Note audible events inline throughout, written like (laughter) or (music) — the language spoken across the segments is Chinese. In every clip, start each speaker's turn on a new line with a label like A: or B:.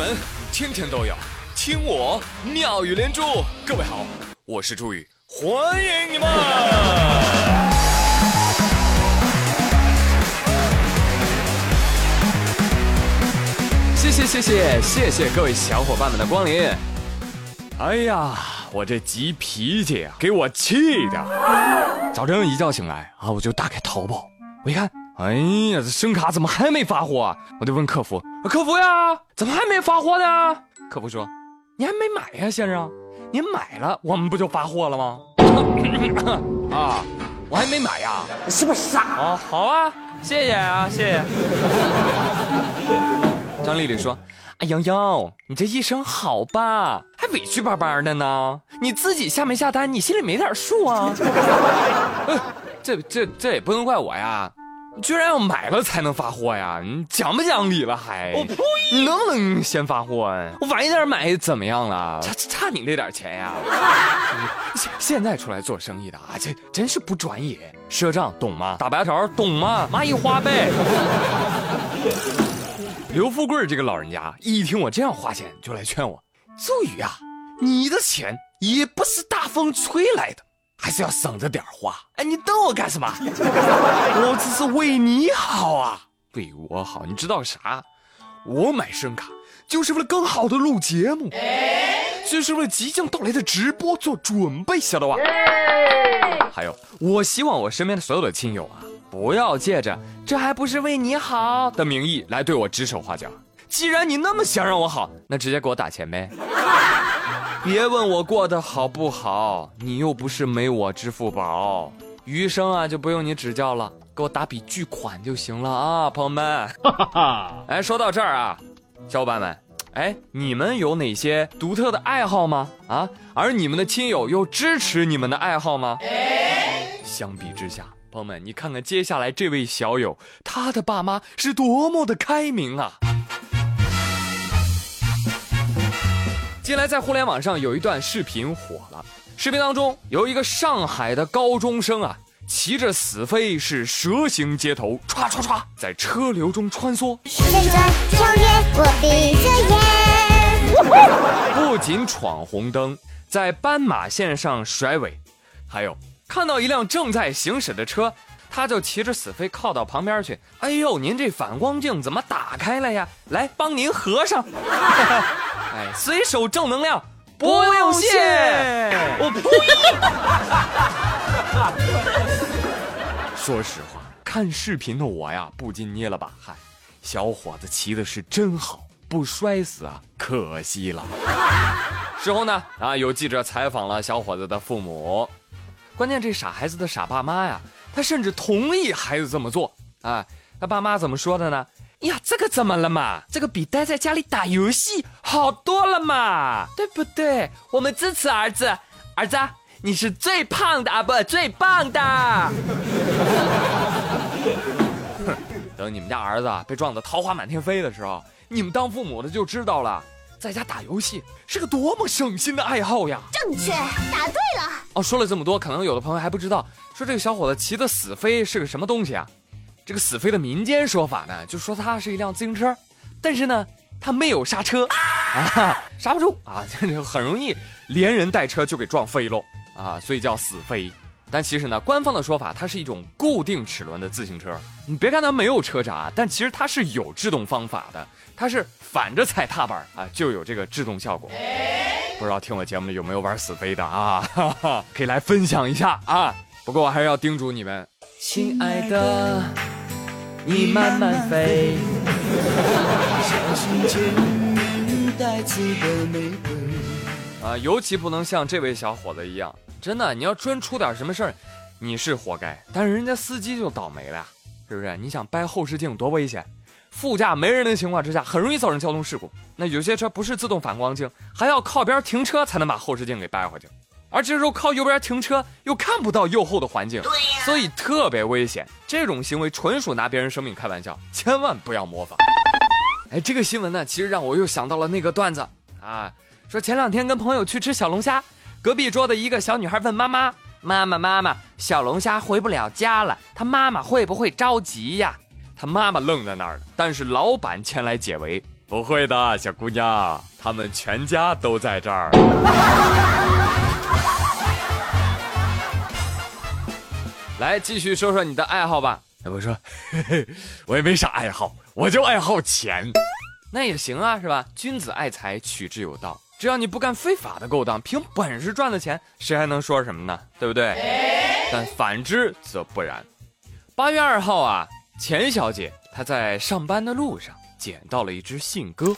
A: 门天天都有，听我妙语连珠。各位好，我是朱宇，欢迎你们！谢谢谢谢谢谢各位小伙伴们的光临。哎呀，我这急脾气啊，给我气的！早晨一觉醒来啊，我就打开淘宝，我一看。哎呀，这声卡怎么还没发货？我就问客服：“客服呀，怎么还没发货呢？”客服说：“你还没买呀，先生，您买了，我们不就发货了吗？”啊，我还没买呀，你
B: 是不是傻？
A: 哦，好啊，谢谢啊，谢谢。张丽丽说：“哎瑶瑶，你这一生好吧，还委屈巴巴的呢？你自己下没下单，你心里没点数啊？(laughs) 这这这也不能怪我呀。”居然要买了才能发货呀？你讲不讲理了还？我呸！你能不能先发货啊？我晚一点买怎么样了？差差你那点钱呀？现 (laughs) 现在出来做生意的啊，这真是不专业。赊账懂吗？打白条懂吗？蚂蚁花呗。(laughs) 刘富贵这个老人家一听我这样花钱，就来劝我：周宇啊，你的钱也不是大风吹来的。还是要省着点花。哎，你瞪我干什么？(laughs) 我只是为你好啊，为我好。你知道啥？我买声卡就是为了更好的录节目，就是为了即将到来的直播做准备，晓得吧？还有，我希望我身边的所有的亲友啊，不要借着“这还不是为你好”的名义来对我指手画脚。既然你那么想让我好，那直接给我打钱呗。(laughs) (laughs) 别问我过得好不好，你又不是没我支付宝，余生啊就不用你指教了，给我打笔巨款就行了啊，朋友们。哎，(laughs) 说到这儿啊，小伙伴们，哎，你们有哪些独特的爱好吗？啊，而你们的亲友又支持你们的爱好吗？相比之下，朋友们，你看看接下来这位小友，他的爸妈是多么的开明啊！近来在互联网上有一段视频火了，视频当中有一个上海的高中生啊，骑着死飞是蛇形街头，唰唰唰在车流中穿梭。不仅闯红灯，在斑马线上甩尾，还有看到一辆正在行驶的车，他就骑着死飞靠到旁边去。哎呦，您这反光镜怎么打开了呀？来帮您合上。(laughs) 哎，随手正能量，不用谢。我呸！说实话，看视频的我呀，不禁捏了把汗。小伙子骑的是真好，不摔死啊，可惜了。事后呢，啊，有记者采访了小伙子的父母，关键这傻孩子的傻爸妈呀，他甚至同意孩子这么做啊。他爸妈怎么说的呢？呀，这个怎么了嘛？这个比待在家里打游戏好多了嘛，对不对？我们支持儿子，儿子，你是最胖的啊，不，最棒的。(laughs) 等你们家儿子被撞得桃花满天飞的时候，你们当父母的就知道了，在家打游戏是个多么省心的爱好呀。
B: 正确，答对了。
A: 哦，说了这么多，可能有的朋友还不知道，说这个小伙子骑的死飞是个什么东西啊？这个死飞的民间说法呢，就说它是一辆自行车，但是呢，它没有刹车，啊，刹不住啊，就 (laughs) 很容易连人带车就给撞飞喽啊，所以叫死飞。但其实呢，官方的说法，它是一种固定齿轮的自行车。你别看它没有车闸，但其实它是有制动方法的，它是反着踩踏板啊，就有这个制动效果。不知道听我节目的有没有玩死飞的啊？哈哈，可以来分享一下啊。不过我还是要叮嘱你们，亲爱的。你慢慢飞。(laughs) 啊，尤其不能像这位小伙子一样，真的，你要真出点什么事儿，你是活该，但是人家司机就倒霉了呀，是不是？你想掰后视镜多危险，副驾没人的情况之下，很容易造成交通事故。那有些车不是自动反光镜，还要靠边停车才能把后视镜给掰回去。而这时候靠右边停车又看不到右后的环境，所以特别危险。这种行为纯属拿别人生命开玩笑，千万不要模仿。哎，这个新闻呢，其实让我又想到了那个段子啊，说前两天跟朋友去吃小龙虾，隔壁桌的一个小女孩问妈妈：“妈妈妈妈，小龙虾回不了家了，他妈妈会不会着急呀？”他妈妈愣在那儿，但是老板前来解围。不会的，小姑娘，他们全家都在这儿。来，继续说说你的爱好吧。我说，嘿嘿，我也没啥爱好，我就爱好钱。那也行啊，是吧？君子爱财，取之有道。只要你不干非法的勾当，凭本事赚的钱，谁还能说什么呢？对不对？但反之则不然。八月二号啊，钱小姐她在上班的路上捡到了一只信鸽，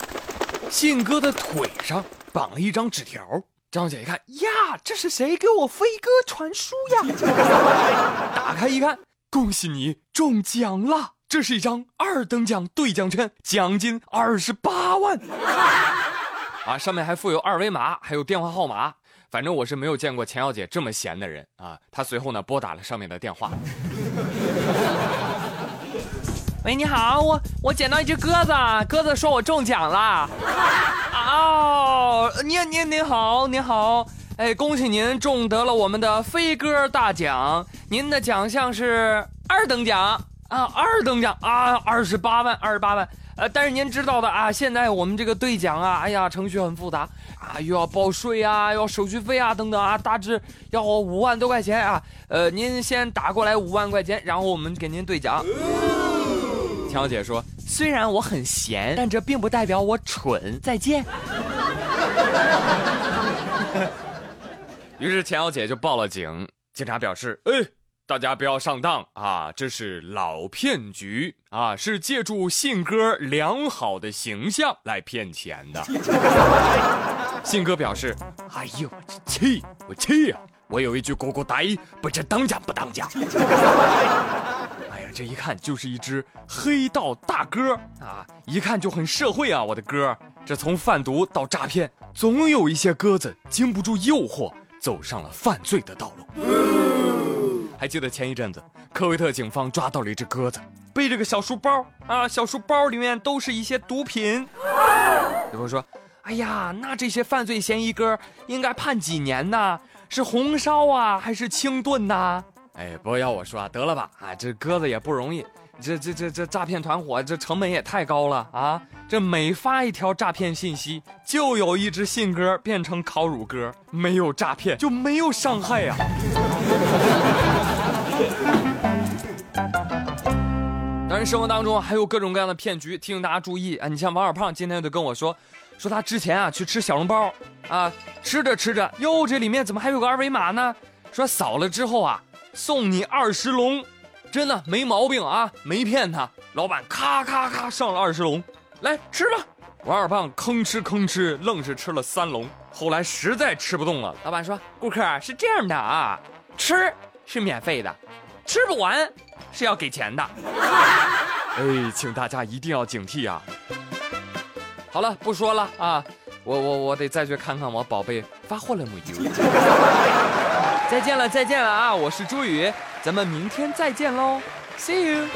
A: 信鸽的腿上绑了一张纸条。张姐一看呀，这是谁给我飞鸽传书呀？(laughs) 打开一看，恭喜你中奖了！这是一张二等奖兑奖券，奖金二十八万。啊，上面还附有二维码，还有电话号码。反正我是没有见过钱小姐这么闲的人啊。她随后呢拨打了上面的电话。(laughs) 喂，你好，我我捡到一只鸽子，鸽子说我中奖了。哦，您您您好，您好，哎，恭喜您中得了我们的飞鸽大奖，您的奖项是二等奖啊，二等奖啊，二十八万，二十八万。呃，但是您知道的啊，现在我们这个兑奖啊，哎呀，程序很复杂啊，又要报税啊，要手续费啊，等等啊，大致要五万多块钱啊。呃，您先打过来五万块钱，然后我们给您兑奖。钱小姐说：“虽然我很闲，但这并不代表我蠢。”再见。(laughs) 于是钱小姐就报了警，警察表示：“哎。”大家不要上当啊！这是老骗局啊，是借助信鸽良好的形象来骗钱的。(laughs) 信鸽表示：“哎呦，我气，我气呀！我有一句咕咕呆，不知当讲不当讲。(laughs) ”哎呀，这一看就是一只黑道大哥啊，一看就很社会啊！我的哥，这从贩毒到诈骗，总有一些鸽子经不住诱惑，走上了犯罪的道路。还记得前一阵子，科威特警方抓到了一只鸽子，背着个小书包啊，小书包里面都是一些毒品。有朋友说：“哎呀，那这些犯罪嫌疑哥应该判几年呢？是红烧啊，还是清炖呐？”哎，不要我说啊，得了吧啊，这鸽子也不容易，这这这这诈骗团伙这成本也太高了啊！这每发一条诈骗信息，就有一只信鸽变成烤乳鸽，没有诈骗就没有伤害呀。当然，生活当中还有各种各样的骗局，提醒大家注意啊！你像王小胖今天就跟我说，说他之前啊去吃小笼包，啊吃着吃着，哟这里面怎么还有个二维码呢？说扫了之后啊送你二十笼，真的没毛病啊，没骗他。老板咔咔咔上了二十笼，来吃吧。王二胖吭哧吭哧，愣是吃了三笼，后来实在吃不动了，老板说：“顾客是这样的啊，吃。”是免费的，吃不完是要给钱的。(laughs) 哎，请大家一定要警惕啊！好了，不说了啊，我我我得再去看看我宝贝发货了没有。(laughs) 再见了，再见了啊！我是朱宇，咱们明天再见喽，See you。